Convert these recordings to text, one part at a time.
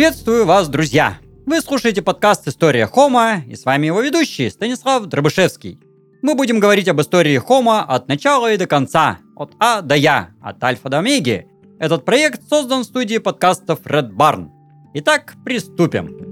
Приветствую вас, друзья! Вы слушаете подкаст «История Хома» и с вами его ведущий Станислав Дробышевский. Мы будем говорить об истории Хома от начала и до конца, от А до Я, от Альфа до Омеги. Этот проект создан в студии подкастов Red Barn. Итак, приступим.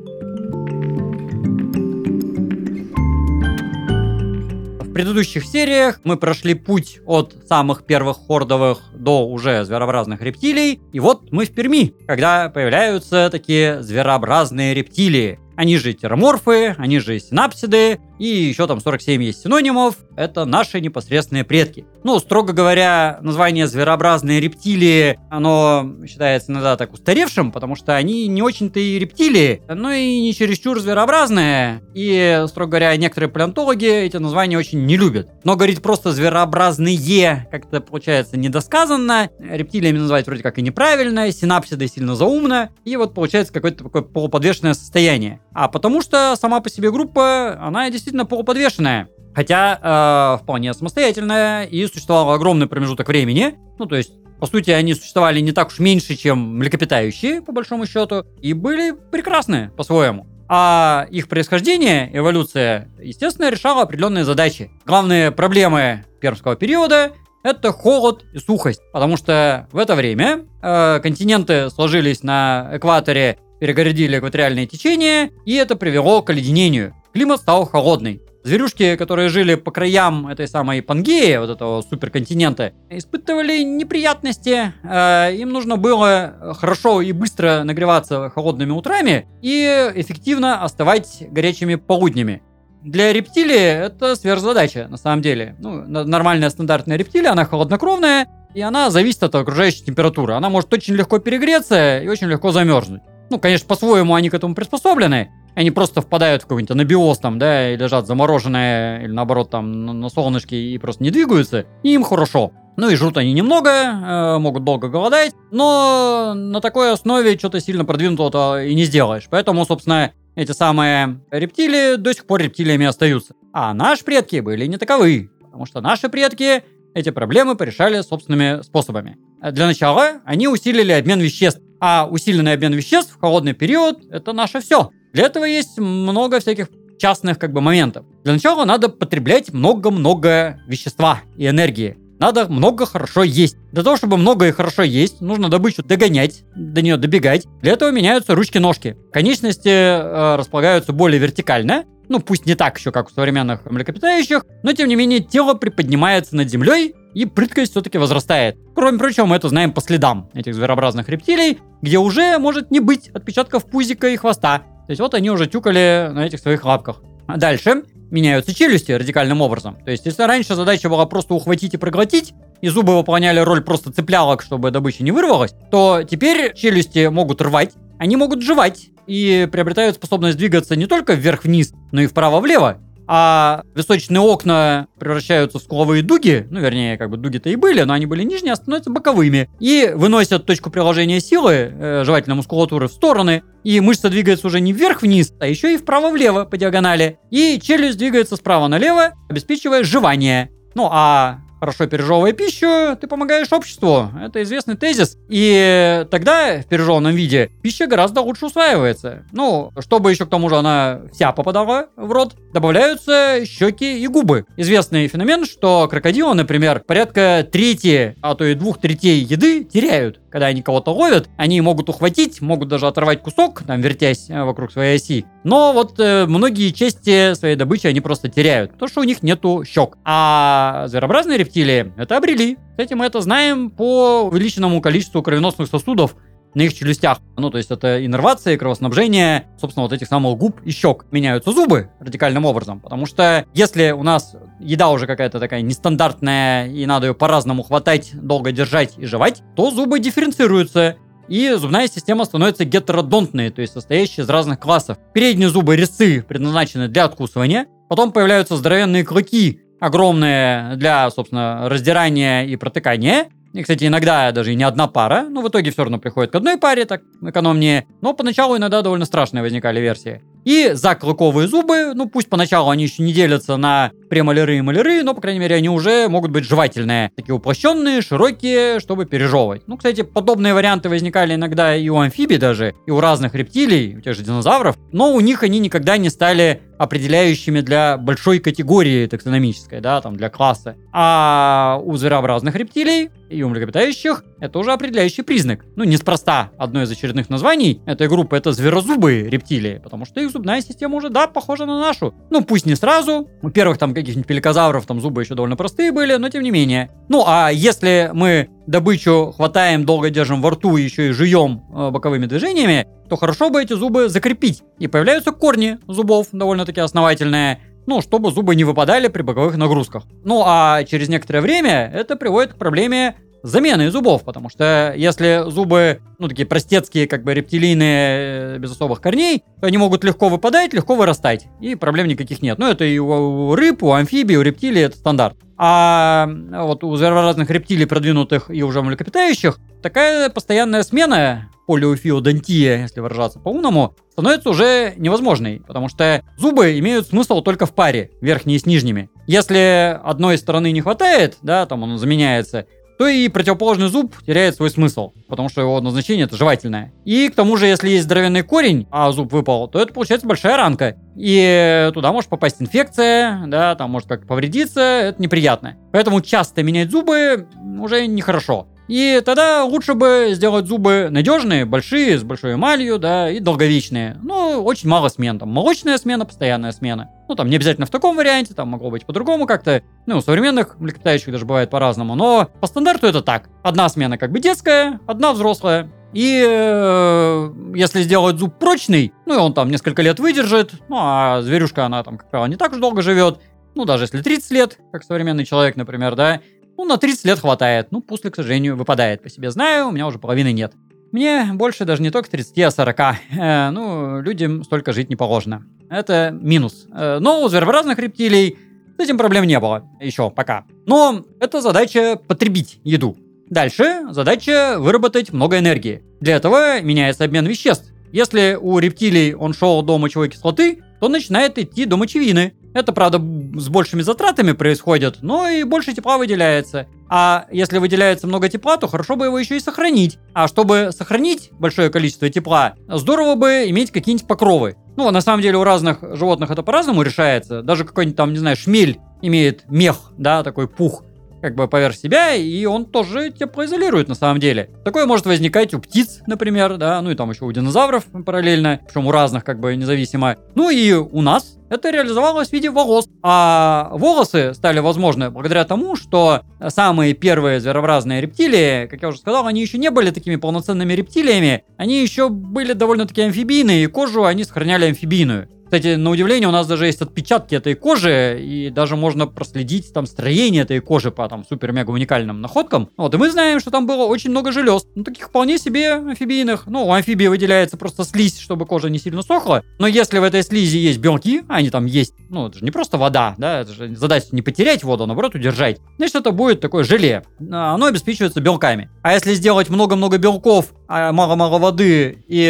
Предыдущих сериях мы прошли путь от самых первых хордовых до уже зверообразных рептилий. И вот мы в Перми, когда появляются такие зверообразные рептилии. Они же тераморфы, они же синапсиды, и еще там 47 есть синонимов. Это наши непосредственные предки. Ну, строго говоря, название зверообразные рептилии, оно считается иногда так устаревшим, потому что они не очень-то и рептилии, но и не чересчур зверообразные. И, строго говоря, некоторые палеонтологи эти названия очень не любят. Но говорить просто зверообразные как-то получается недосказанно. Рептилиями называть вроде как и неправильно, синапсиды сильно заумно. И вот получается какое-то такое полуподвешенное состояние. А потому что сама по себе группа, она действительно полуподвешенная. Хотя э, вполне самостоятельная и существовал огромный промежуток времени. Ну, то есть, по сути, они существовали не так уж меньше, чем млекопитающие, по большому счету, и были прекрасны по-своему. А их происхождение, эволюция, естественно, решала определенные задачи. Главные проблемы пермского периода это холод и сухость, потому что в это время э, континенты сложились на экваторе, перегородили экваториальные течения, и это привело к оледенению. Климат стал холодный. Зверюшки, которые жили по краям этой самой Пангеи, вот этого суперконтинента, испытывали неприятности. Э, им нужно было хорошо и быстро нагреваться холодными утрами и эффективно оставать горячими полуднями. Для рептилии это сверхзадача, на самом деле. Ну, нормальная стандартная рептилия, она холоднокровная, и она зависит от окружающей температуры. Она может очень легко перегреться и очень легко замерзнуть. Ну, конечно, по-своему они к этому приспособлены, они просто впадают в какой-нибудь анабиоз там, да, и лежат замороженные, или наоборот там на, солнышке и просто не двигаются, и им хорошо. Ну и жрут они немного, э, могут долго голодать, но на такой основе что-то сильно продвинутого и не сделаешь. Поэтому, собственно, эти самые рептилии до сих пор рептилиями остаются. А наши предки были не таковы, потому что наши предки эти проблемы порешали собственными способами. Для начала они усилили обмен веществ, а усиленный обмен веществ в холодный период – это наше все. Для этого есть много всяких частных как бы моментов. Для начала надо потреблять много-много вещества и энергии. Надо много хорошо есть. Для того, чтобы много и хорошо есть, нужно добычу догонять, до нее добегать. Для этого меняются ручки-ножки. Конечности э, располагаются более вертикально. Ну, пусть не так еще, как у современных млекопитающих, но тем не менее тело приподнимается над землей, и прыткость все-таки возрастает. Кроме прочего, мы это знаем по следам этих зверообразных рептилий, где уже может не быть отпечатков пузика и хвоста. То есть вот они уже тюкали на этих своих лапках. А дальше меняются челюсти радикальным образом. То есть если раньше задача была просто ухватить и проглотить, и зубы выполняли роль просто цеплялок, чтобы добыча не вырвалась, то теперь челюсти могут рвать, они могут жевать и приобретают способность двигаться не только вверх-вниз, но и вправо-влево а височные окна превращаются в скуловые дуги, ну, вернее, как бы дуги-то и были, но они были нижние, а становятся боковыми, и выносят точку приложения силы, э, жевательной мускулатуры, в стороны, и мышца двигается уже не вверх-вниз, а еще и вправо-влево по диагонали, и челюсть двигается справа налево, обеспечивая жевание. Ну, а хорошо пережевывая пищу, ты помогаешь обществу. Это известный тезис. И тогда в пережеванном виде пища гораздо лучше усваивается. Ну, чтобы еще к тому же она вся попадала в рот, добавляются щеки и губы. Известный феномен, что крокодилы, например, порядка трети, а то и двух третей еды теряют. Когда они кого-то ловят, они могут ухватить, могут даже оторвать кусок, там, вертясь э, вокруг своей оси. Но вот э, многие части своей добычи они просто теряют, потому что у них нету щек. А зверообразные рептилии это обрели. Кстати, мы это знаем по увеличенному количеству кровеносных сосудов на их челюстях. Ну, то есть это иннервация, кровоснабжение, собственно, вот этих самых губ и щек. Меняются зубы радикальным образом, потому что если у нас еда уже какая-то такая нестандартная, и надо ее по-разному хватать, долго держать и жевать, то зубы дифференцируются, и зубная система становится гетеродонтной, то есть состоящей из разных классов. Передние зубы резцы предназначены для откусывания, потом появляются здоровенные клыки, огромные для, собственно, раздирания и протыкания, и, кстати, иногда даже и не одна пара, но в итоге все равно приходит к одной паре, так экономнее. Но поначалу иногда довольно страшные возникали версии. И заклыковые зубы, ну пусть поначалу они еще не делятся на премоляры и маляры, но, по крайней мере, они уже могут быть жевательные. Такие уплощенные, широкие, чтобы пережевывать. Ну, кстати, подобные варианты возникали иногда и у амфибий даже, и у разных рептилий, у тех же динозавров, но у них они никогда не стали определяющими для большой категории таксономической, да, там для класса. А у зверообразных рептилий и у млекопитающих это уже определяющий признак. Ну, неспроста одно из очередных названий этой группы это зверозубые рептилии, потому что их зубная система уже, да, похожа на нашу. Ну, пусть не сразу. У первых там каких-нибудь пеликозавров там зубы еще довольно простые были, но тем не менее. Ну, а если мы добычу хватаем, долго держим во рту и еще и жуем э, боковыми движениями, то хорошо бы эти зубы закрепить. И появляются корни зубов довольно-таки основательные, ну, чтобы зубы не выпадали при боковых нагрузках. Ну, а через некоторое время это приводит к проблеме замены зубов, потому что если зубы, ну, такие простецкие, как бы рептилийные, э, без особых корней, то они могут легко выпадать, легко вырастать, и проблем никаких нет. Ну, это и у рыб, у амфибий, у рептилий это стандарт. А вот у зверообразных рептилий, продвинутых и уже млекопитающих, такая постоянная смена полиофиодонтия, если выражаться по-умному, становится уже невозможной, потому что зубы имеют смысл только в паре, верхние с нижними. Если одной стороны не хватает, да, там он заменяется, то и противоположный зуб теряет свой смысл, потому что его назначение это жевательное. И к тому же, если есть здоровенный корень, а зуб выпал, то это получается большая ранка. И туда может попасть инфекция, да, там может как повредиться, это неприятно. Поэтому часто менять зубы уже нехорошо. И тогда лучше бы сделать зубы надежные, большие, с большой эмалью, да, и долговечные. Ну, очень мало смен. Там молочная смена, постоянная смена. Ну, там не обязательно в таком варианте, там могло быть по-другому как-то. Ну, у современных млекопитающих даже бывает по-разному. Но по стандарту это так. Одна смена как бы детская, одна взрослая. И э, если сделать зуб прочный, ну и он там несколько лет выдержит, ну а зверюшка, она там, как правило, не так уж долго живет, ну даже если 30 лет, как современный человек, например, да, ну, на 30 лет хватает. Ну, пусть, к сожалению, выпадает. По себе знаю, у меня уже половины нет. Мне больше даже не только 30, а 40. Э, ну, людям столько жить не положено. Это минус. Э, но у зверообразных рептилий с этим проблем не было. Еще пока. Но это задача потребить еду. Дальше задача выработать много энергии. Для этого меняется обмен веществ. Если у рептилий он шел до мочевой кислоты, то начинает идти до мочевины. Это, правда, с большими затратами происходит, но и больше тепла выделяется. А если выделяется много тепла, то хорошо бы его еще и сохранить. А чтобы сохранить большое количество тепла, здорово бы иметь какие-нибудь покровы. Ну, на самом деле у разных животных это по-разному решается. Даже какой-нибудь там, не знаю, шмель имеет мех, да, такой пух как бы поверх себя, и он тоже теплоизолирует на самом деле. Такое может возникать у птиц, например, да, ну и там еще у динозавров параллельно, причем у разных как бы независимо. Ну и у нас это реализовалось в виде волос. А волосы стали возможны благодаря тому, что самые первые зверообразные рептилии, как я уже сказал, они еще не были такими полноценными рептилиями, они еще были довольно-таки амфибийные, и кожу они сохраняли амфибийную. Кстати, на удивление, у нас даже есть отпечатки этой кожи, и даже можно проследить там строение этой кожи по там супер-мега уникальным находкам. Вот, и мы знаем, что там было очень много желез. Ну, таких вполне себе амфибийных. Ну, у амфибии выделяется просто слизь, чтобы кожа не сильно сохла. Но если в этой слизи есть белки, а они там есть, ну, это же не просто вода, да, это же задача не потерять воду, а наоборот удержать. Значит, это будет такое желе. Оно обеспечивается белками. А если сделать много-много белков, мало-мало воды, и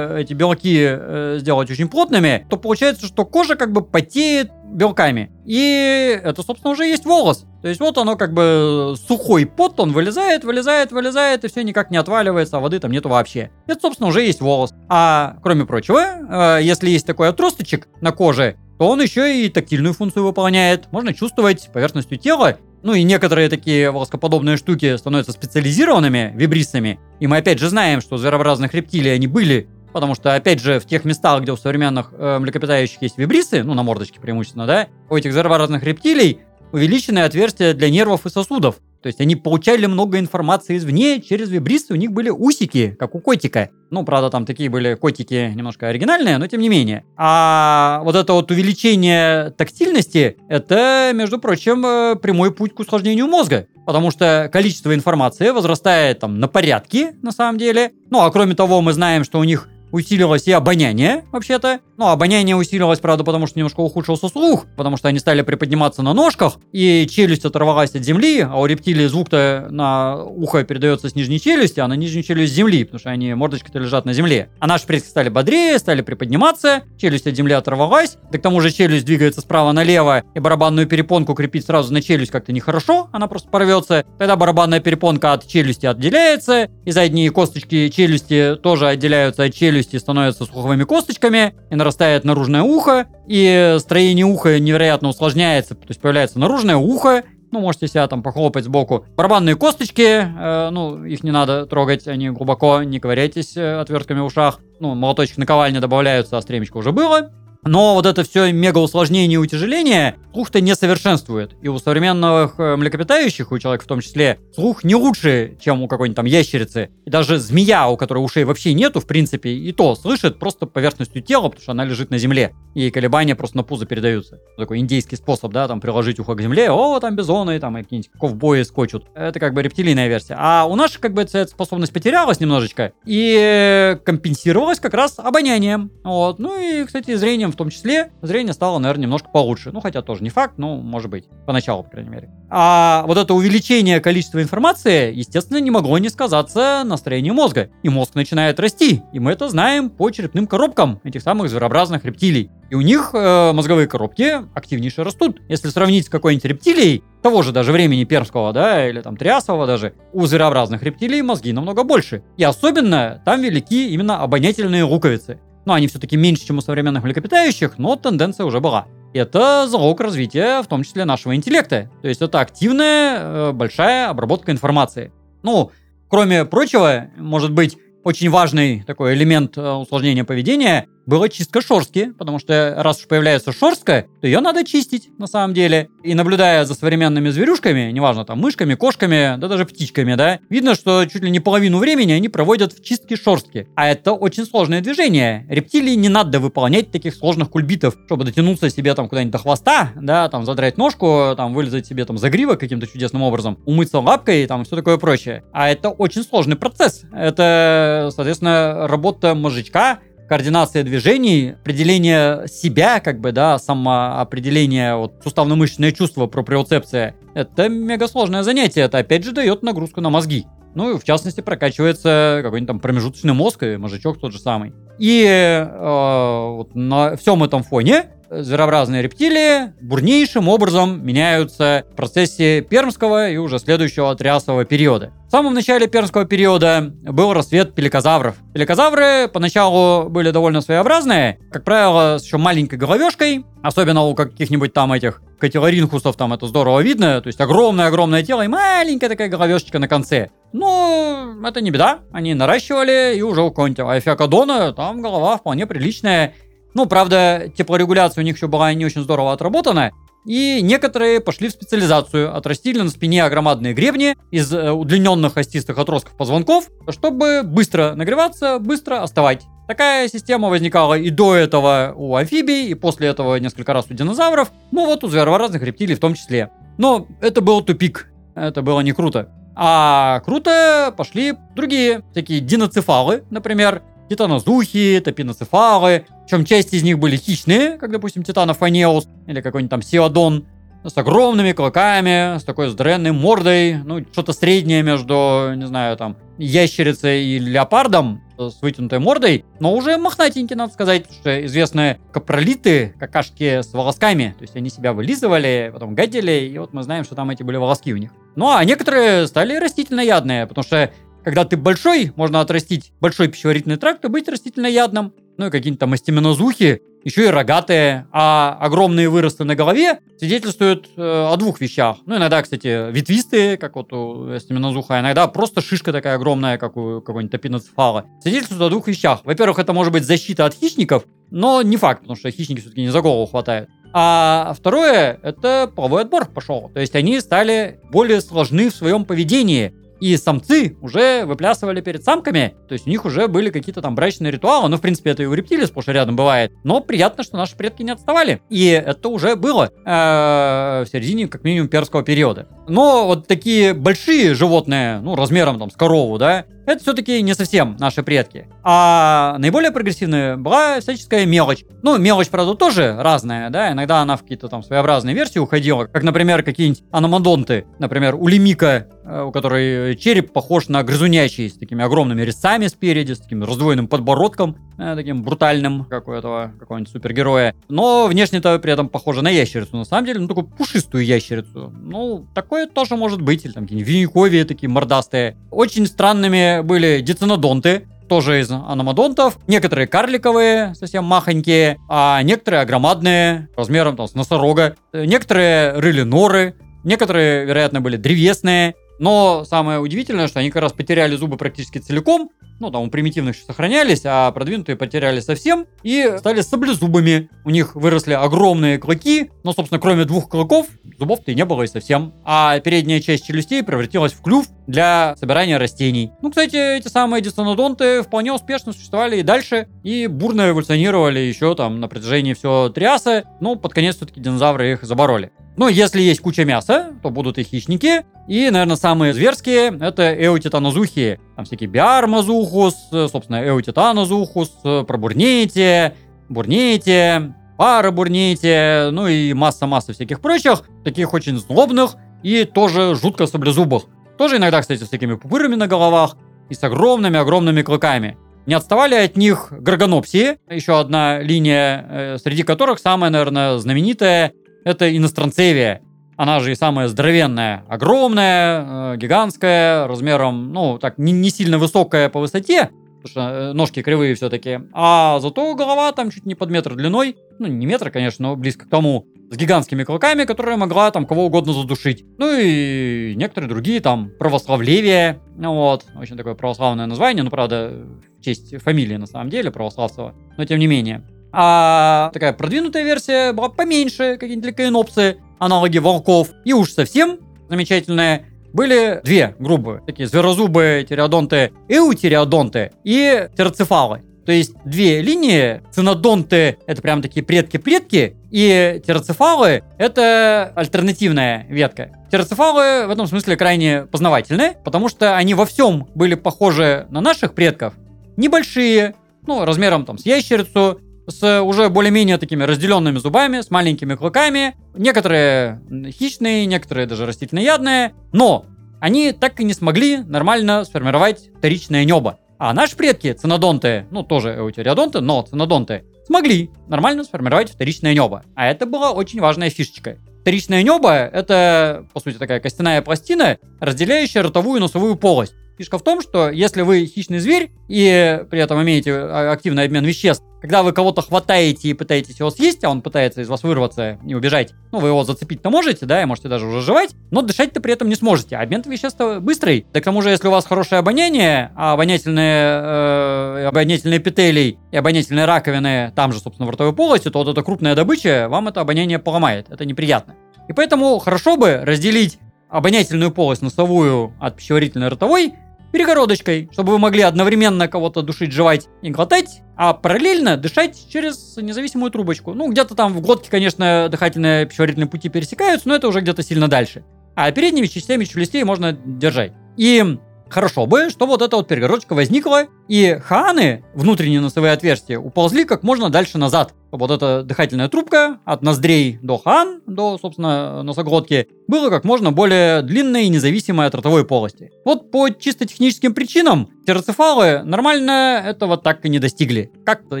эти белки э, сделать очень плотными, то получается, что кожа как бы потеет белками. И это, собственно, уже есть волос. То есть вот оно как бы сухой пот, он вылезает, вылезает, вылезает, и все никак не отваливается, а воды там нету вообще. Это, собственно, уже есть волос. А, кроме прочего, э, если есть такой отросточек на коже, то он еще и тактильную функцию выполняет. Можно чувствовать поверхностью тела. Ну и некоторые такие волоскоподобные штуки становятся специализированными вибрисами. И мы опять же знаем, что зверообразных рептилий они были Потому что, опять же, в тех местах, где у современных э, млекопитающих есть вибрисы, ну, на мордочке преимущественно, да, у этих зверообразных рептилий увеличенные отверстия для нервов и сосудов. То есть они получали много информации извне, через вибрисы у них были усики, как у котика. Ну, правда, там такие были котики немножко оригинальные, но тем не менее. А вот это вот увеличение тактильности, это, между прочим, э, прямой путь к усложнению мозга. Потому что количество информации возрастает там на порядки, на самом деле. Ну, а кроме того, мы знаем, что у них усилилось и обоняние, вообще-то. Ну, обоняние усилилось, правда, потому что немножко ухудшился слух, потому что они стали приподниматься на ножках, и челюсть оторвалась от земли, а у рептилий звук-то на ухо передается с нижней челюсти, а на нижнюю челюсть с земли, потому что они мордочкой-то лежат на земле. А наши предки стали бодрее, стали приподниматься, челюсть от земли оторвалась, да к тому же челюсть двигается справа налево, и барабанную перепонку крепить сразу на челюсть как-то нехорошо, она просто порвется. Тогда барабанная перепонка от челюсти отделяется, и задние косточки челюсти тоже отделяются от челюсти, становятся слуховыми косточками, и нарастает наружное ухо, и строение уха невероятно усложняется, то есть появляется наружное ухо, ну, можете себя там похлопать сбоку. Барабанные косточки, э, ну, их не надо трогать, они глубоко, не ковыряйтесь э, отвертками в ушах. Ну, молоточек наковальня добавляются, а стремечко уже было. Но вот это все мега усложнение и утяжеление слух-то не совершенствует. И у современных э, млекопитающих, у человека в том числе, слух не лучше, чем у какой-нибудь там ящерицы. И даже змея, у которой ушей вообще нету, в принципе, и то слышит просто поверхностью тела, потому что она лежит на земле. И колебания просто на пузо передаются. Такой индейский способ, да, там приложить ухо к земле, о, там бизоны, там какие-нибудь ковбои скочут. Это как бы рептилийная версия. А у наших как бы эта способность потерялась немножечко и компенсировалась как раз обонянием. Вот. Ну и, кстати, зрением в том числе, зрение стало, наверное, немножко получше. Ну, хотя тоже не факт, но может быть. Поначалу, по крайней мере. А вот это увеличение количества информации, естественно, не могло не сказаться на строении мозга. И мозг начинает расти. И мы это знаем по черепным коробкам этих самых зверообразных рептилий. И у них э, мозговые коробки активнейше растут. Если сравнить с какой-нибудь рептилией, того же даже времени пермского, да, или там триасового даже, у зверообразных рептилий мозги намного больше. И особенно там велики именно обонятельные луковицы. Ну, они все-таки меньше, чем у современных млекопитающих, но тенденция уже была. Это залог развития, в том числе нашего интеллекта. То есть это активная, э, большая обработка информации. Ну, кроме прочего, может быть, очень важный такой элемент э, усложнения поведения была чистка шорстки, потому что раз уж появляется шорстка, то ее надо чистить на самом деле. И наблюдая за современными зверюшками, неважно там мышками, кошками, да даже птичками, да, видно, что чуть ли не половину времени они проводят в чистке шорстки. А это очень сложное движение. Рептилии не надо выполнять таких сложных кульбитов, чтобы дотянуться себе там куда-нибудь до хвоста, да, там задрать ножку, там вылезать себе там загривок каким-то чудесным образом, умыться лапкой, там все такое прочее. А это очень сложный процесс. Это, соответственно, работа мозжечка, координация движений, определение себя, как бы, да, самоопределение, вот, суставно-мышечное чувство, проприоцепция. Это мега сложное занятие, это опять же дает нагрузку на мозги. Ну и в частности прокачивается какой-нибудь там промежуточный мозг и мозжечок тот же самый. И э, вот на всем этом фоне зверообразные рептилии бурнейшим образом меняются в процессе пермского и уже следующего триасового периода. В самом начале пермского периода был рассвет пеликозавров. Пеликозавры поначалу были довольно своеобразные, как правило, с еще маленькой головешкой, особенно у каких-нибудь там этих катилоринхусов, там это здорово видно, то есть огромное-огромное тело и маленькая такая головешечка на конце. Но это не беда, они наращивали, и уже у какого-нибудь Афиакадона там голова вполне приличная, ну, правда, теплорегуляция у них еще была не очень здорово отработана, и некоторые пошли в специализацию, отрастили на спине громадные гребни из э, удлиненных остистых отростков позвонков, чтобы быстро нагреваться, быстро остывать. Такая система возникала и до этого у амфибий, и после этого несколько раз у динозавров, ну вот у зверообразных рептилий в том числе. Но это был тупик, это было не круто. А круто пошли другие, такие диноцефалы, например, титанозухи, топиноцефалы. Причем часть из них были хищные, как, допустим, титанофанеус или какой-нибудь там сиодон с огромными клыками, с такой здоровенной мордой, ну, что-то среднее между, не знаю, там, ящерицей и леопардом с вытянутой мордой, но уже мохнатенькие, надо сказать, что известные капролиты, какашки с волосками, то есть они себя вылизывали, потом гадили, и вот мы знаем, что там эти были волоски у них. Ну, а некоторые стали растительноядные, потому что когда ты большой, можно отрастить большой пищеварительный тракт и быть растительноядным. Ну и какие-нибудь там остеменозухи, еще и рогатые, а огромные выросты на голове свидетельствуют э, о двух вещах. Ну, иногда, кстати, ветвистые, как вот у остеменозуха, а иногда просто шишка такая огромная, как у какой-нибудь топиноцефала. Свидетельствуют о двух вещах. Во-первых, это может быть защита от хищников, но не факт, потому что хищники все-таки не за голову хватают. А второе, это половой отбор пошел. То есть они стали более сложны в своем поведении и самцы уже выплясывали перед самками. То есть у них уже были какие-то там брачные ритуалы, ну, в принципе, это и у рептилий сплошь и рядом бывает, но приятно, что наши предки не отставали. И это уже было э, в середине, как минимум, перского периода. Но вот такие большие животные, ну, размером там с корову, да, это все-таки не совсем наши предки. А наиболее прогрессивная была всяческая мелочь. Ну, мелочь, правда, тоже разная, да, иногда она в какие-то там своеобразные версии уходила, как, например, какие-нибудь аномадонты, например, у лимика, э, у которой череп похож на грызунячий, с такими огромными резцами спереди, с таким раздвоенным подбородком, э, таким брутальным, как у этого какого-нибудь супергероя. Но внешне-то при этом похоже на ящерицу, на самом деле, ну, такую пушистую ящерицу. Ну, такое тоже может быть, или там какие-нибудь такие мордастые. Очень странными были дицинодонты, тоже из аномодонтов. Некоторые карликовые, совсем махонькие, а некоторые громадные, размером там, с носорога. Некоторые рыли норы, некоторые, вероятно, были древесные. Но самое удивительное, что они как раз потеряли зубы практически целиком. Ну, там у примитивных еще сохранялись, а продвинутые потеряли совсем и стали саблезубами. У них выросли огромные клыки, но, собственно, кроме двух клыков, зубов-то и не было и совсем. А передняя часть челюстей превратилась в клюв для собирания растений. Ну, кстати, эти самые дисонодонты вполне успешно существовали и дальше, и бурно эволюционировали еще там на протяжении всего триаса. Ну, под конец все-таки динозавры их забороли. Но если есть куча мяса, то будут и хищники. И, наверное, самые зверские — это эутитанозухи. Там всякие биармазухус, собственно, эутитанозухус, пробурнейте, бурнейте, парабурнейте, ну и масса-масса всяких прочих, таких очень злобных и тоже жутко саблезубых. Тоже иногда, кстати, с такими пупырами на головах и с огромными-огромными клыками. Не отставали от них горгонопсии, еще одна линия, э, среди которых самая, наверное, знаменитая это иностранцевия. Она же и самая здоровенная, огромная, э, гигантская, размером, ну, так, не, не сильно высокая по высоте, потому что э, ножки кривые все-таки. А зато голова там чуть не под метр длиной, ну, не метр, конечно, но близко к тому, с гигантскими клыками, которая могла там кого угодно задушить. Ну и некоторые другие там православлевие, ну вот, очень такое православное название, ну, правда, в честь фамилии на самом деле православцева, но тем не менее. А такая продвинутая версия была поменьше, какие-нибудь ликоинопсы, аналоги волков. И уж совсем замечательная были две группы, такие зверозубые тиреодонты, эутериодонты и терцефалы. То есть две линии, цинодонты это прям такие предки-предки, и терцефалы это альтернативная ветка. Терцефалы в этом смысле крайне познавательны, потому что они во всем были похожи на наших предков. Небольшие, ну, размером там с ящерицу, с уже более-менее такими разделенными зубами, с маленькими клыками. Некоторые хищные, некоторые даже растительноядные. Но они так и не смогли нормально сформировать вторичное небо. А наши предки, цинодонты, ну тоже эутериодонты, но цинодонты, смогли нормально сформировать вторичное небо. А это была очень важная фишечка. Вторичное небо — это, по сути, такая костяная пластина, разделяющая ротовую и носовую полость. Фишка в том, что если вы хищный зверь и при этом имеете а, активный обмен веществ, когда вы кого-то хватаете и пытаетесь его съесть, а он пытается из вас вырваться и убежать, ну, вы его зацепить-то можете, да, и можете даже уже жевать, но дышать-то при этом не сможете. Обмен веществ быстрый. Да к тому же, если у вас хорошее обоняние, а обонятельные, э, обонятельные петелей и обонятельные раковины там же, собственно, в ротовой полости, то вот эта крупная добыча вам это обоняние поломает. Это неприятно. И поэтому хорошо бы разделить обонятельную полость носовую от пищеварительной ротовой перегородочкой, чтобы вы могли одновременно кого-то душить, жевать и глотать, а параллельно дышать через независимую трубочку. Ну, где-то там в глотке, конечно, дыхательные пищеварительные пути пересекаются, но это уже где-то сильно дальше. А передними частями челюстей можно держать. И хорошо бы, что вот эта вот перегородочка возникла, и хааны, внутренние носовые отверстия, уползли как можно дальше назад вот эта дыхательная трубка от ноздрей до хан, до, собственно, носоглотки, было как можно более длинной и независимой от ротовой полости. Вот по чисто техническим причинам терцефалы нормально этого так и не достигли. Как-то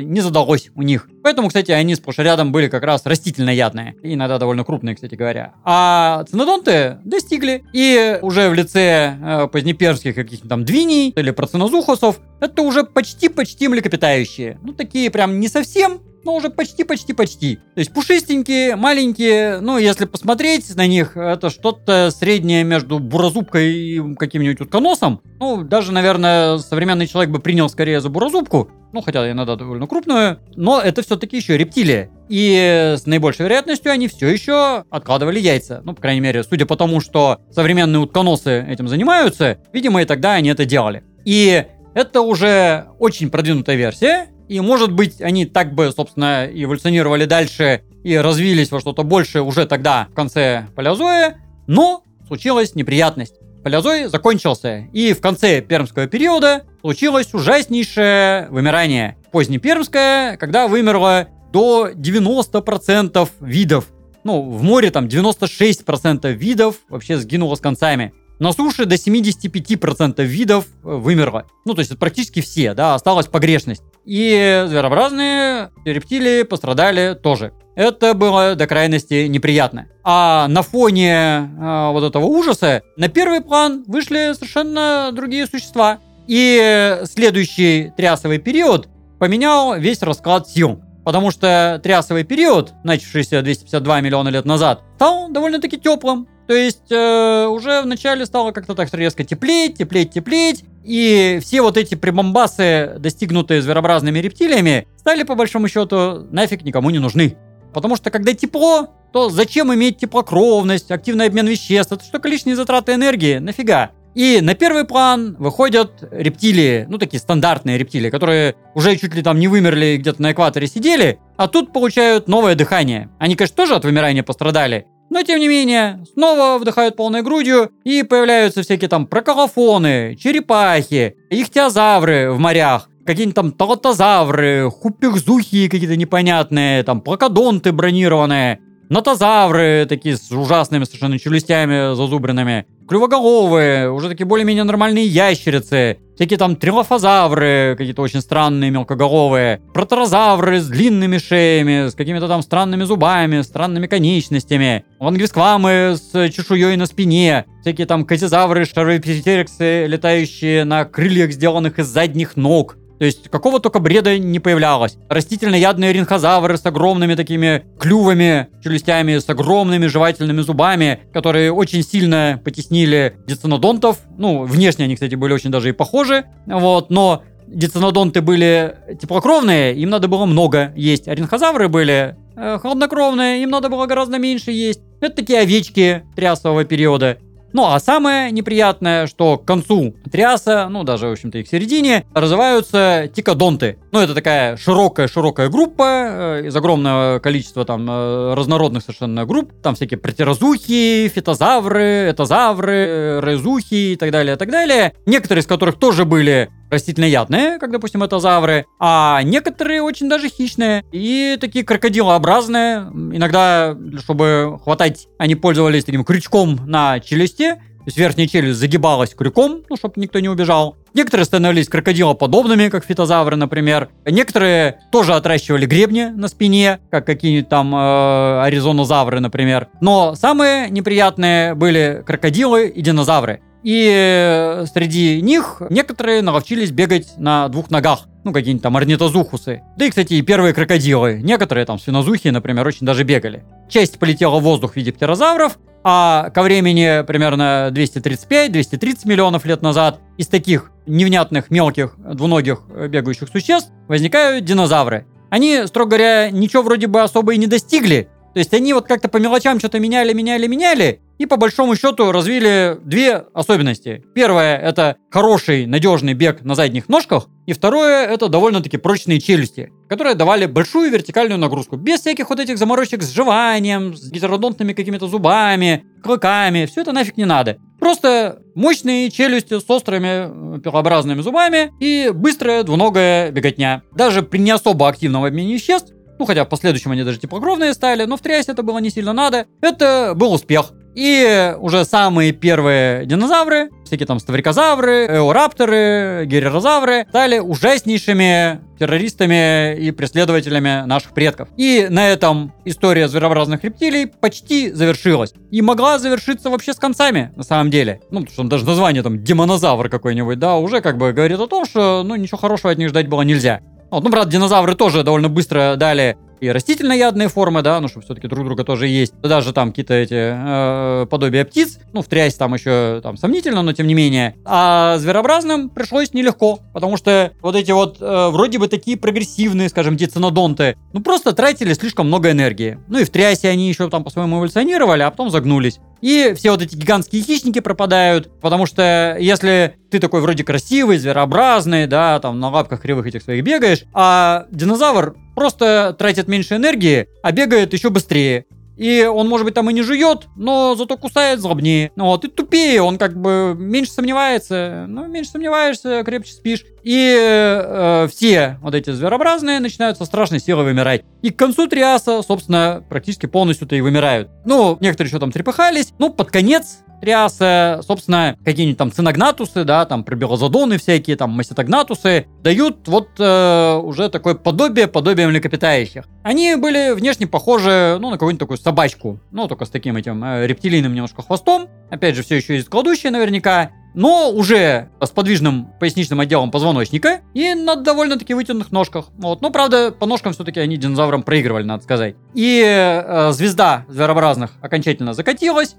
не задалось у них. Поэтому, кстати, они сплошь рядом были как раз растительноядные. Иногда довольно крупные, кстати говоря. А цинодонты достигли. И уже в лице э, позднеперских каких-то там двиней или процинозухосов это уже почти-почти млекопитающие. Ну, такие прям не совсем, но уже почти-почти-почти. То есть пушистенькие, маленькие, ну, если посмотреть на них, это что-то среднее между буразубкой и каким-нибудь утконосом. Ну, даже, наверное, современный человек бы принял скорее за буразубку, ну, хотя иногда довольно крупную, но это все-таки еще рептилия. И с наибольшей вероятностью они все еще откладывали яйца. Ну, по крайней мере, судя по тому, что современные утконосы этим занимаются, видимо, и тогда они это делали. И это уже очень продвинутая версия, и может быть они так бы, собственно, эволюционировали дальше и развились во что-то большее уже тогда, в конце палеозоя, но случилась неприятность. Палеозой закончился, и в конце пермского периода случилось ужаснейшее вымирание. Позднепермское, когда вымерло до 90% видов. Ну, в море там 96% видов вообще сгинуло с концами. На суше до 75% видов э, вымерло. Ну, то есть практически все, да, осталась погрешность. И зверообразные рептилии пострадали тоже. Это было до крайности неприятно. А на фоне э, вот этого ужаса на первый план вышли совершенно другие существа. И следующий трясовый период поменял весь расклад сил. Потому что трясовый период, начавшийся 252 миллиона лет назад, стал довольно-таки теплым. То есть э, уже вначале стало как-то так резко теплеть, теплеть, теплеть. И все вот эти прибамбасы, достигнутые зверообразными рептилиями, стали по большому счету нафиг никому не нужны. Потому что когда тепло, то зачем иметь теплокровность, активный обмен веществ? Это что только лишние затраты энергии? Нафига? И на первый план выходят рептилии, ну такие стандартные рептилии, которые уже чуть ли там не вымерли, где-то на экваторе сидели, а тут получают новое дыхание. Они, конечно, тоже от вымирания пострадали, но, тем не менее, снова вдыхают полной грудью, и появляются всякие там проколофоны, черепахи, ихтиозавры в морях, какие-нибудь там толотозавры, хупихзухи какие-то непонятные, там плакодонты бронированные, нотозавры такие с ужасными совершенно челюстями зазубренными, клювоголовые, уже такие более-менее нормальные ящерицы, всякие там трилофозавры, какие-то очень странные мелкоголовые, протерозавры с длинными шеями, с какими-то там странными зубами, странными конечностями, лангвисквамы с чешуей на спине, всякие там козизавры, шаровипситериксы, летающие на крыльях, сделанных из задних ног, то есть какого только бреда не появлялось. Растительноядные ринхозавры с огромными такими клювами, челюстями, с огромными жевательными зубами, которые очень сильно потеснили децинодонтов. Ну, внешне они, кстати, были очень даже и похожи. Вот, но децинодонты были теплокровные, им надо было много есть. А ринхозавры были э, хладнокровные, им надо было гораздо меньше есть. Это такие овечки трясового периода. Ну а самое неприятное, что к концу триаса, ну даже, в общем-то, и к середине, развиваются тикодонты. Ну это такая широкая-широкая группа э, из огромного количества там э, разнородных совершенно групп. Там всякие протерозухи, фитозавры, этозавры, резухи и так далее, и так далее. Некоторые из которых тоже были растительноядные, как, допустим, это завры, а некоторые очень даже хищные и такие крокодилообразные. Иногда, чтобы хватать, они пользовались таким крючком на челюсти, то есть верхняя челюсть загибалась крюком, ну, чтобы никто не убежал. Некоторые становились крокодилоподобными, как фитозавры, например. Некоторые тоже отращивали гребни на спине, как какие-нибудь там э, аризонозавры, например. Но самые неприятные были крокодилы и динозавры. И э, среди них некоторые наловчились бегать на двух ногах. Ну, какие-нибудь там орнитозухусы. Да и, кстати, и первые крокодилы. Некоторые там свинозухи, например, очень даже бегали. Часть полетела в воздух в виде птерозавров, а ко времени примерно 235-230 миллионов лет назад из таких невнятных мелких двуногих э, бегающих существ возникают динозавры. Они, строго говоря, ничего вроде бы особо и не достигли, то есть они вот как-то по мелочам что-то меняли, меняли, меняли, и по большому счету развили две особенности. Первое – это хороший, надежный бег на задних ножках, и второе – это довольно-таки прочные челюсти, которые давали большую вертикальную нагрузку, без всяких вот этих заморочек с жеванием, с гетеродонтными какими-то зубами, клыками, все это нафиг не надо. Просто мощные челюсти с острыми э, пилообразными зубами и быстрая двуногая беготня. Даже при не особо активном обмене веществ ну хотя в последующем они даже теплокровные стали, но в трясе это было не сильно надо, это был успех. И уже самые первые динозавры, всякие там ставрикозавры, эорапторы, герерозавры, стали ужаснейшими террористами и преследователями наших предков. И на этом история зверообразных рептилий почти завершилась. И могла завершиться вообще с концами, на самом деле. Ну, потому что даже название там демонозавр какой-нибудь, да, уже как бы говорит о том, что, ну, ничего хорошего от них ждать было нельзя. Вот, ну, правда, динозавры тоже довольно быстро дали и растительноядные формы, да, ну, что все-таки друг друга тоже есть. Даже там какие-то эти э, подобия птиц, ну, в трясе там еще там сомнительно, но тем не менее. А зверообразным пришлось нелегко, потому что вот эти вот э, вроде бы такие прогрессивные, скажем, дицинодонты, ну, просто тратили слишком много энергии. Ну, и в трясе они еще там по-своему эволюционировали, а потом загнулись. И все вот эти гигантские хищники пропадают, потому что если ты такой вроде красивый, зверообразный, да, там на лапках кривых этих своих бегаешь, а динозавр просто тратит меньше энергии, а бегает еще быстрее. И он, может быть, там и не жует, но зато кусает злобнее. Вот, и тупее, он как бы меньше сомневается. Ну, меньше сомневаешься, крепче спишь. И э, все вот эти зверообразные начинают со страшной силой вымирать. И к концу Триаса, собственно, практически полностью-то и вымирают. Ну, некоторые еще там трепыхались. Ну, под конец Триаса, собственно, какие-нибудь там циногнатусы, да, там пробелозодоны всякие, там маситогнатусы, дают вот э, уже такое подобие, подобие млекопитающих. Они были внешне похожи, ну, на какую-нибудь такую собачку, ну, только с таким этим э, рептилийным немножко хвостом, опять же, все еще из кладущие наверняка, но уже с подвижным поясничным отделом позвоночника и на довольно-таки вытянутых ножках. Вот. Но, правда, по ножкам все-таки они динозаврам проигрывали, надо сказать. И э, звезда зверообразных окончательно закатилась,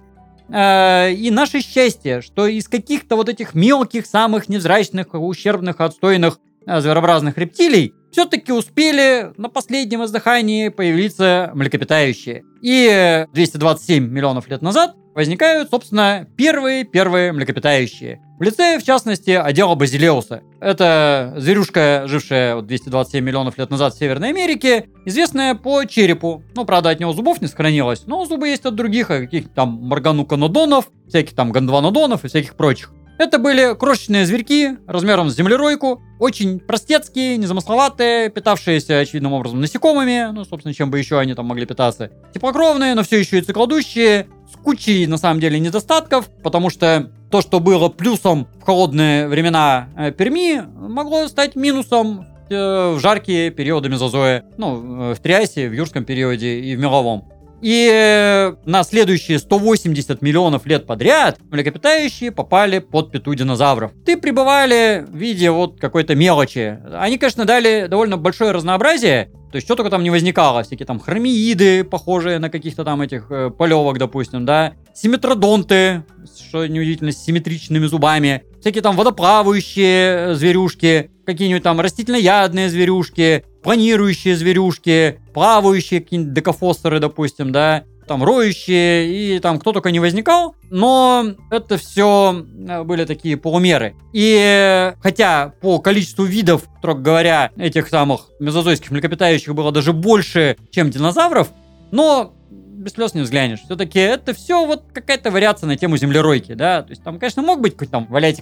Э, и наше счастье, что из каких-то вот этих мелких, самых невзрачных, ущербных, отстойных э, зверообразных рептилий все-таки успели на последнем издыхании появиться млекопитающие. И 227 миллионов лет назад возникают, собственно, первые-первые млекопитающие. В лице, в частности, отдела Базилеуса. Это зверюшка, жившая 227 миллионов лет назад в Северной Америке, известная по черепу. Ну, правда, от него зубов не сохранилось, но зубы есть от других, каких-то там моргануканодонов, всяких там гондванодонов и всяких прочих. Это были крошечные зверьки размером с землеройку, очень простецкие, незамысловатые, питавшиеся очевидным образом насекомыми, ну, собственно, чем бы еще они там могли питаться. Теплокровные, но все еще и циклодущие, с кучей, на самом деле, недостатков, потому что то, что было плюсом в холодные времена э, Перми, могло стать минусом э, в жаркие периоды мезозоя, ну, э, в Триасе, в юрском периоде и в меловом. И на следующие 180 миллионов лет подряд млекопитающие попали под пету динозавров. Ты пребывали в виде вот какой-то мелочи. Они, конечно, дали довольно большое разнообразие, то есть что только там не возникало, всякие там хромииды, похожие на каких-то там этих э, полевок, допустим, да, симметродонты, что неудивительно, с симметричными зубами, всякие там водоплавающие э, зверюшки, какие-нибудь там растительноядные зверюшки, планирующие зверюшки, плавающие какие-нибудь декафостеры, допустим, да, там роющие и там кто только не возникал, но это все э, были такие полумеры. И хотя по количеству видов, строго говоря, этих самых мезозойских млекопитающих было даже больше, чем динозавров, но без слез не взглянешь. Все-таки это все вот какая-то вариация на тему землеройки, да. То есть там, конечно, мог быть какой-то там валяйте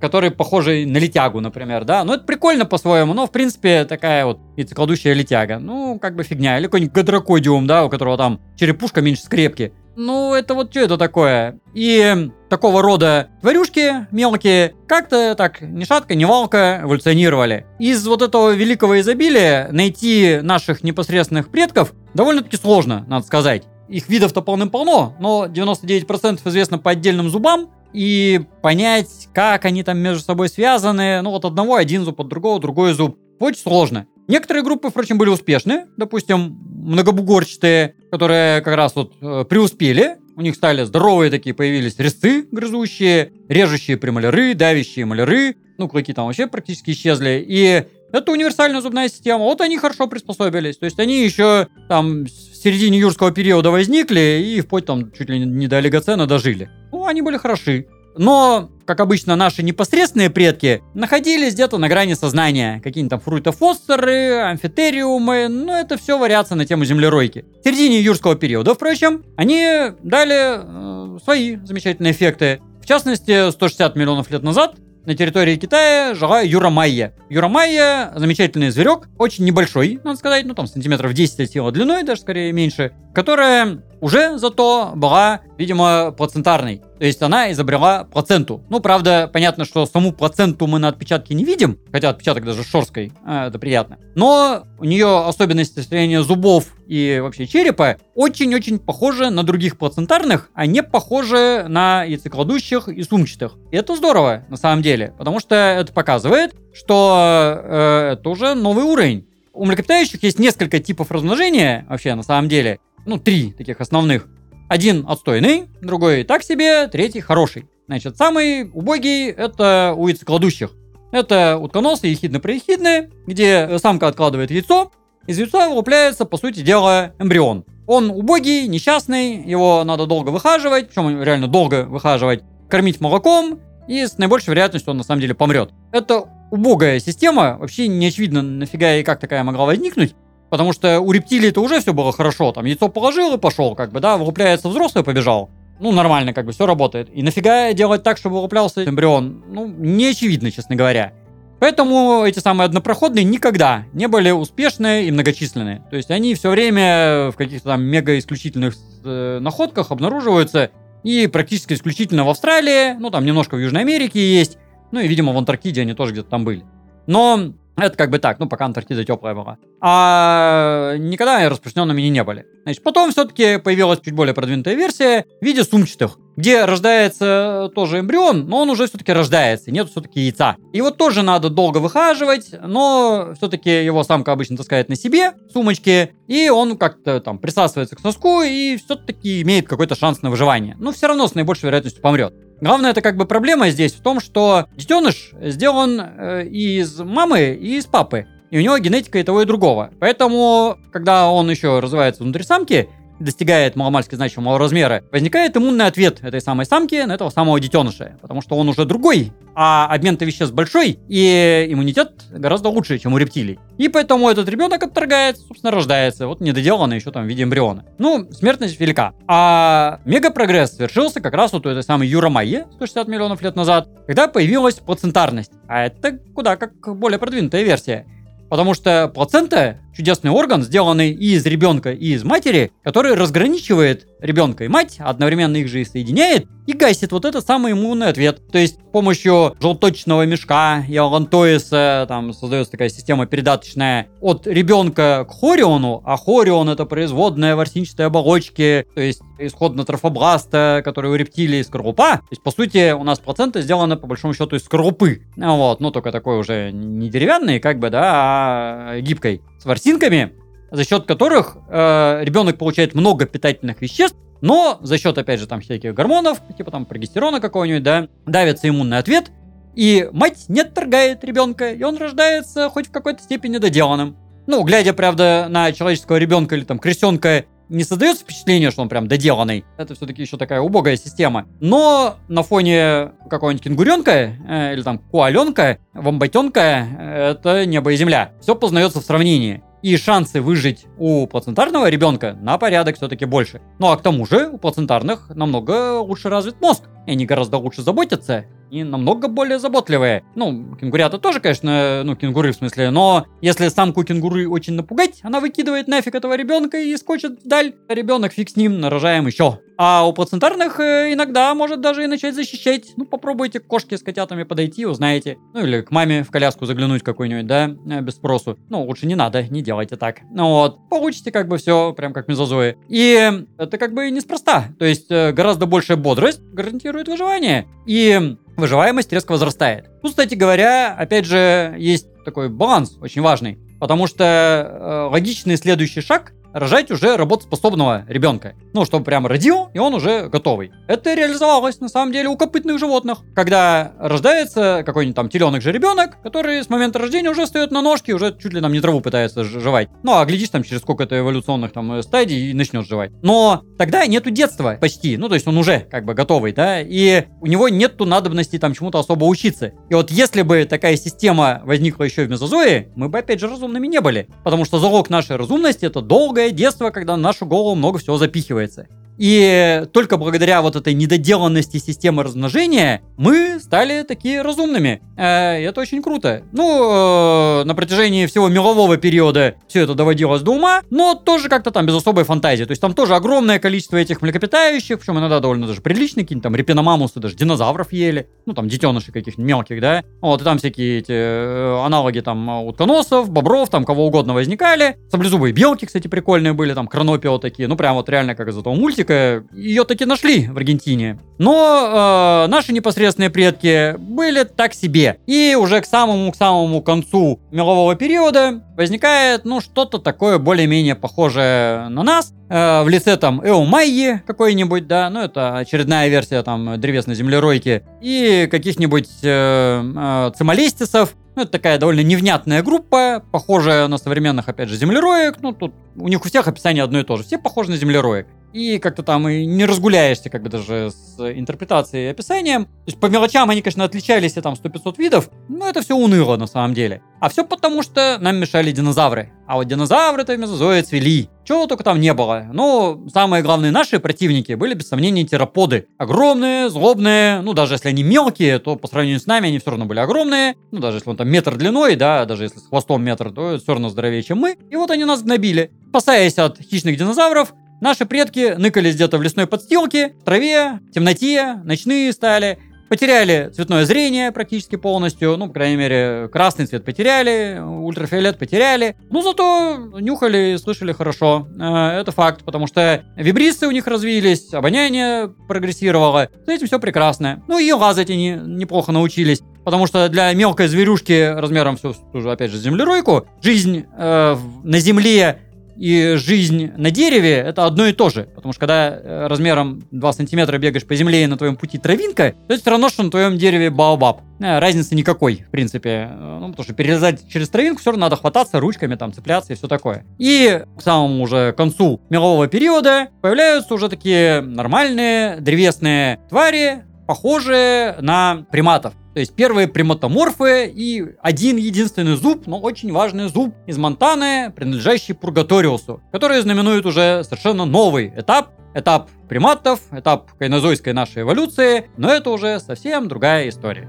который похожий на летягу, например, да. Но это прикольно по-своему, но в принципе такая вот яйцекладущая летяга. Ну, как бы фигня. Или какой-нибудь гадрокодиум, да, у которого там черепушка меньше скрепки. Ну, это вот что это такое? И такого рода тварюшки мелкие как-то так ни шатка, ни валка эволюционировали. Из вот этого великого изобилия найти наших непосредственных предков довольно-таки сложно, надо сказать. Их видов-то полным-полно, но 99% известно по отдельным зубам, и понять, как они там между собой связаны, ну вот одного один зуб, от другого другой зуб, очень сложно. Некоторые группы, впрочем, были успешны. Допустим, многобугорчатые, которые как раз вот э, преуспели. У них стали здоровые такие, появились резцы грызущие, режущие премоляры, давящие маляры. Ну, клыки там вообще практически исчезли. И это универсальная зубная система. Вот они хорошо приспособились. То есть они еще там в середине юрского периода возникли и вплоть там чуть ли не до олигоцена дожили. Ну, они были хороши. Но, как обычно, наши непосредственные предки находились где-то на грани сознания. Какие-нибудь там фруитофостеры, амфитериумы, ну это все вариация на тему землеройки. В середине юрского периода, впрочем, они дали э, свои замечательные эффекты. В частности, 160 миллионов лет назад на территории Китая жила Юрамайя. Юрамайя замечательный зверек, очень небольшой, надо сказать, ну там сантиметров 10 от тела длиной, даже скорее меньше, которая уже зато была, видимо, плацентарной. То есть она изобрела плаценту. Ну, правда, понятно, что саму плаценту мы на отпечатке не видим, хотя отпечаток даже шорской, а, это приятно. Но у нее особенности строения зубов и вообще черепа очень-очень похожи на других плацентарных, а не похожи на яйцекладущих и сумчатых. И это здорово, на самом деле, потому что это показывает, что э, это уже новый уровень. У млекопитающих есть несколько типов размножения, вообще, на самом деле. Ну, три таких основных. Один отстойный, другой так себе, третий хороший. Значит, самый убогий это у яйцекладущих. Это утконосы ехидно-проехидные, где самка откладывает яйцо, из яйца вылупляется, по сути дела, эмбрион. Он убогий, несчастный, его надо долго выхаживать, причем реально долго выхаживать, кормить молоком, и с наибольшей вероятностью он на самом деле помрет. Это убогая система, вообще не очевидно, нафига и как такая могла возникнуть, потому что у рептилий это уже все было хорошо, там яйцо положил и пошел, как бы, да, вылупляется взрослый побежал. Ну, нормально, как бы, все работает. И нафига делать так, чтобы вылуплялся эмбрион? Ну, не очевидно, честно говоря. Поэтому эти самые однопроходные никогда не были успешные и многочисленные. То есть они все время в каких-то там мега исключительных э, находках обнаруживаются и практически исключительно в Австралии, ну там немножко в Южной Америке есть, ну и, видимо, в Антарктиде они тоже где-то там были. Но это как бы так, ну, пока Антарктида теплая была. А никогда распространенными не были. Значит, потом все-таки появилась чуть более продвинутая версия в виде сумчатых, где рождается тоже эмбрион, но он уже все-таки рождается, нет все-таки яйца. Его тоже надо долго выхаживать, но все-таки его самка обычно таскает на себе, сумочки, и он как-то там присасывается к соску и все-таки имеет какой-то шанс на выживание. Но все равно с наибольшей вероятностью помрет. Главная это как бы проблема здесь в том, что детеныш сделан э, из мамы и из папы. И у него генетика и того и другого. Поэтому, когда он еще развивается внутри самки, достигает маломальски значимого размера, возникает иммунный ответ этой самой самки на этого самого детеныша, потому что он уже другой, а обмен-то веществ большой, и иммунитет гораздо лучше, чем у рептилий. И поэтому этот ребенок отторгается, собственно, рождается, вот недоделанный еще там в виде эмбриона. Ну, смертность велика. А мегапрогресс совершился как раз вот у этой самой Юра Майе 160 миллионов лет назад, когда появилась плацентарность. А это куда как более продвинутая версия. Потому что плацента чудесный орган, сделанный и из ребенка, и из матери, который разграничивает ребенка и мать, одновременно их же и соединяет, и гасит вот этот самый иммунный ответ. То есть с помощью желточного мешка и алантоиса там создается такая система передаточная от ребенка к хориону, а хорион это производная ворсинчатой оболочки, то есть исходно трофобласта, который у рептилий скорлупа. То есть, по сути, у нас плацента сделана, по большому счету, из скорлупы. Вот, ну, только такой уже не деревянный, как бы, да, а гибкой с ворсинками, за счет которых э, ребенок получает много питательных веществ, но за счет, опять же, там всяких гормонов, типа там прогестерона какого-нибудь, да, давится иммунный ответ, и мать не отторгает ребенка, и он рождается хоть в какой-то степени доделанным. Ну, глядя, правда, на человеческого ребенка или там крестенка, не создается впечатление, что он прям доделанный. Это все-таки еще такая убогая система. Но на фоне какого-нибудь кенгуренка э, или там куаленка, вамбатенка, э, это небо и земля. Все познается в сравнении и шансы выжить у плацентарного ребенка на порядок все-таки больше. Ну а к тому же у плацентарных намного лучше развит мозг. И они гораздо лучше заботятся и намного более заботливые. Ну, кенгурята тоже, конечно, ну, кенгуры в смысле, но если самку кенгуры очень напугать, она выкидывает нафиг этого ребенка и скочит вдаль. Ребенок фиг с ним, нарожаем еще. А у плацентарных э, иногда может даже и начать защищать. Ну, попробуйте к кошке с котятами подойти, узнаете. Ну, или к маме в коляску заглянуть какой-нибудь, да, э, без спросу. Ну, лучше не надо, не делайте так. Ну вот, получите как бы все, прям как мезозои. И это как бы неспроста. То есть э, гораздо большая бодрость гарантирует выживание. И выживаемость резко возрастает. Тут, кстати говоря, опять же, есть такой баланс очень важный. Потому что э, логичный следующий шаг рожать уже работоспособного ребенка. Ну, чтобы прямо родил, и он уже готовый. Это реализовалось, на самом деле, у копытных животных. Когда рождается какой-нибудь там теленок же ребенок, который с момента рождения уже встает на ножки, уже чуть ли там не траву пытается жевать. Ну, а глядишь там через сколько-то эволюционных там э, стадий и начнет жевать. Но тогда нету детства почти. Ну, то есть он уже как бы готовый, да, и у него нету надобности там чему-то особо учиться. И вот если бы такая система возникла еще в мезозое, мы бы опять же разумными не были. Потому что залог нашей разумности это долгая долгое детство, когда на нашу голову много всего запихивается. И только благодаря вот этой недоделанности системы размножения мы стали такие разумными. Э, это очень круто. Ну, э, на протяжении всего мирового периода все это доводилось до ума, но тоже как-то там без особой фантазии. То есть там тоже огромное количество этих млекопитающих, причем иногда довольно даже приличные, какие-нибудь там репиномамусы, даже динозавров ели. Ну, там детеныши каких-нибудь мелких, да. Вот, и там всякие эти э, аналоги там утконосов, бобров, там кого угодно возникали. Саблезубые белки, кстати, прикольные были, там кранопио такие. Ну, прям вот реально как из этого мультика мультика ее таки нашли в Аргентине. Но э, наши непосредственные предки были так себе. И уже к самому к самому концу мелового периода возникает, ну, что-то такое более-менее похожее на нас. Э, в лице там Эомайи какой-нибудь, да, ну, это очередная версия там древесной землеройки. И каких-нибудь э, э, цималестисов, Ну, это такая довольно невнятная группа, похожая на современных, опять же, землероек. Ну, тут у них у всех описание одно и то же. Все похожи на землероек и как-то там и не разгуляешься как бы даже с интерпретацией и описанием. То есть по мелочам они, конечно, отличались там 100-500 видов, но это все уныло на самом деле. А все потому, что нам мешали динозавры. А вот динозавры-то в мезозое цвели. Чего только там не было. Но самые главные наши противники были, без сомнения, тераподы. Огромные, злобные, ну даже если они мелкие, то по сравнению с нами они все равно были огромные. Ну даже если он там метр длиной, да, даже если с хвостом метр, то все равно здоровее, чем мы. И вот они нас гнобили. Спасаясь от хищных динозавров, Наши предки ныкались где-то в лесной подстилке, в траве, в темноте, ночные стали, потеряли цветное зрение практически полностью, ну, по крайней мере, красный цвет потеряли, ультрафиолет потеряли, но зато нюхали и слышали хорошо. Э, это факт, потому что вибрисы у них развились, обоняние прогрессировало, с этим все прекрасно. Ну и лазать они неплохо научились. Потому что для мелкой зверюшки размером всю, уже опять же, землеройку, жизнь э, на земле и жизнь на дереве это одно и то же. Потому что когда э, размером 2 сантиметра бегаешь по земле и на твоем пути травинка, то это все равно, что на твоем дереве баобаб. Э, разницы никакой, в принципе. Э, ну, потому что перелезать через травинку все равно надо хвататься ручками, там, цепляться и все такое. И к самому уже концу мелового периода появляются уже такие нормальные древесные твари, похожие на приматов. То есть первые приматоморфы и один единственный зуб, но очень важный зуб из Монтаны, принадлежащий Пургаториусу, который знаменует уже совершенно новый этап, этап приматов, этап кайнозойской нашей эволюции, но это уже совсем другая история.